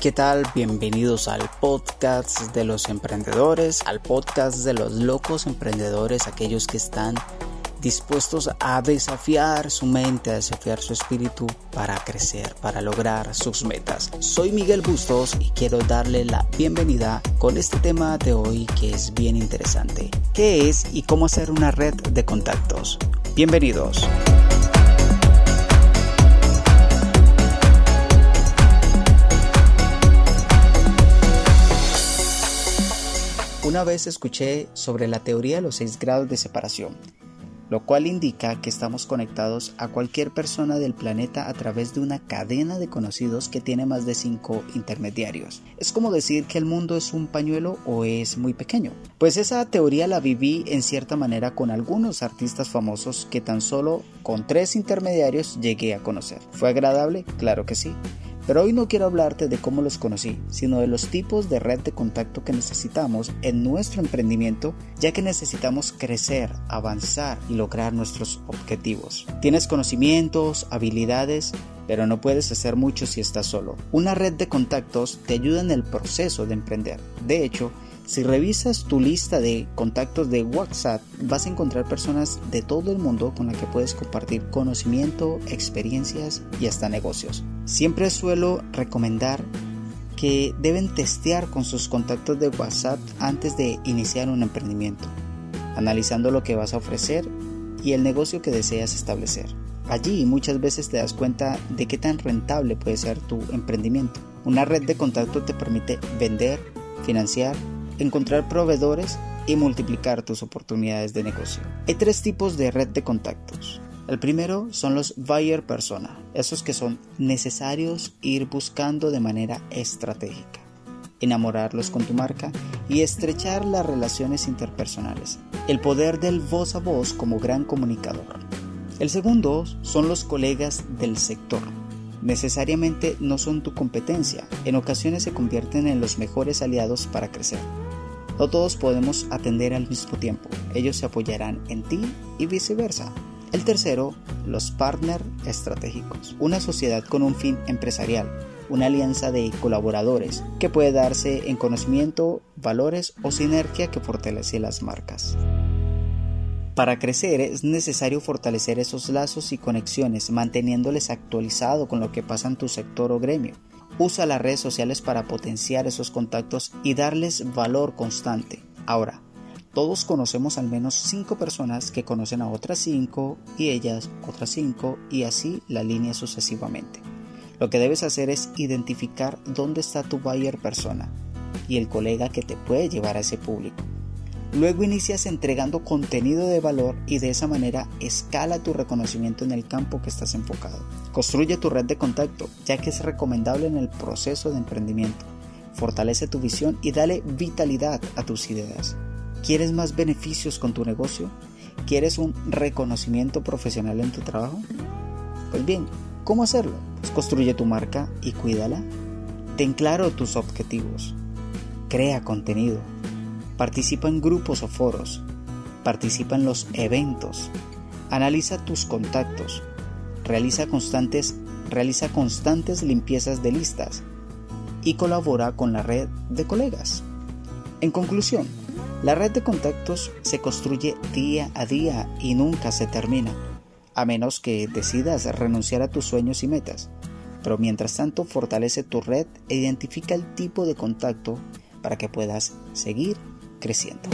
¿Qué tal? Bienvenidos al podcast de los emprendedores, al podcast de los locos emprendedores, aquellos que están dispuestos a desafiar su mente, a desafiar su espíritu para crecer, para lograr sus metas. Soy Miguel Bustos y quiero darle la bienvenida con este tema de hoy que es bien interesante. ¿Qué es y cómo hacer una red de contactos? Bienvenidos. Una vez escuché sobre la teoría de los seis grados de separación lo cual indica que estamos conectados a cualquier persona del planeta a través de una cadena de conocidos que tiene más de cinco intermediarios. Es como decir que el mundo es un pañuelo o es muy pequeño. Pues esa teoría la viví en cierta manera con algunos artistas famosos que tan solo con tres intermediarios llegué a conocer. ¿Fue agradable? Claro que sí. Pero hoy no quiero hablarte de cómo los conocí, sino de los tipos de red de contacto que necesitamos en nuestro emprendimiento, ya que necesitamos crecer, avanzar y lograr nuestros objetivos. Tienes conocimientos, habilidades, pero no puedes hacer mucho si estás solo. Una red de contactos te ayuda en el proceso de emprender. De hecho, si revisas tu lista de contactos de WhatsApp, vas a encontrar personas de todo el mundo con las que puedes compartir conocimiento, experiencias y hasta negocios. Siempre suelo recomendar que deben testear con sus contactos de WhatsApp antes de iniciar un emprendimiento, analizando lo que vas a ofrecer y el negocio que deseas establecer. Allí muchas veces te das cuenta de qué tan rentable puede ser tu emprendimiento. Una red de contacto te permite vender, financiar encontrar proveedores y multiplicar tus oportunidades de negocio. Hay tres tipos de red de contactos. El primero son los buyer persona, esos que son necesarios ir buscando de manera estratégica, enamorarlos con tu marca y estrechar las relaciones interpersonales. El poder del voz a voz como gran comunicador. El segundo son los colegas del sector. Necesariamente no son tu competencia, en ocasiones se convierten en los mejores aliados para crecer. No todos podemos atender al mismo tiempo, ellos se apoyarán en ti y viceversa. El tercero, los partners estratégicos, una sociedad con un fin empresarial, una alianza de colaboradores que puede darse en conocimiento, valores o sinergia que fortalece las marcas. Para crecer es necesario fortalecer esos lazos y conexiones manteniéndoles actualizado con lo que pasa en tu sector o gremio Usa las redes sociales para potenciar esos contactos y darles valor constante. Ahora, todos conocemos al menos 5 personas que conocen a otras 5 y ellas otras 5 y así la línea sucesivamente. Lo que debes hacer es identificar dónde está tu buyer persona y el colega que te puede llevar a ese público. Luego inicias entregando contenido de valor y de esa manera escala tu reconocimiento en el campo que estás enfocado. Construye tu red de contacto, ya que es recomendable en el proceso de emprendimiento. Fortalece tu visión y dale vitalidad a tus ideas. ¿Quieres más beneficios con tu negocio? ¿Quieres un reconocimiento profesional en tu trabajo? Pues bien, ¿cómo hacerlo? Pues construye tu marca y cuídala. Ten claro tus objetivos. Crea contenido Participa en grupos o foros. Participa en los eventos. Analiza tus contactos. Realiza constantes, realiza constantes limpiezas de listas. Y colabora con la red de colegas. En conclusión, la red de contactos se construye día a día y nunca se termina, a menos que decidas renunciar a tus sueños y metas. Pero mientras tanto fortalece tu red e identifica el tipo de contacto para que puedas seguir creciendo.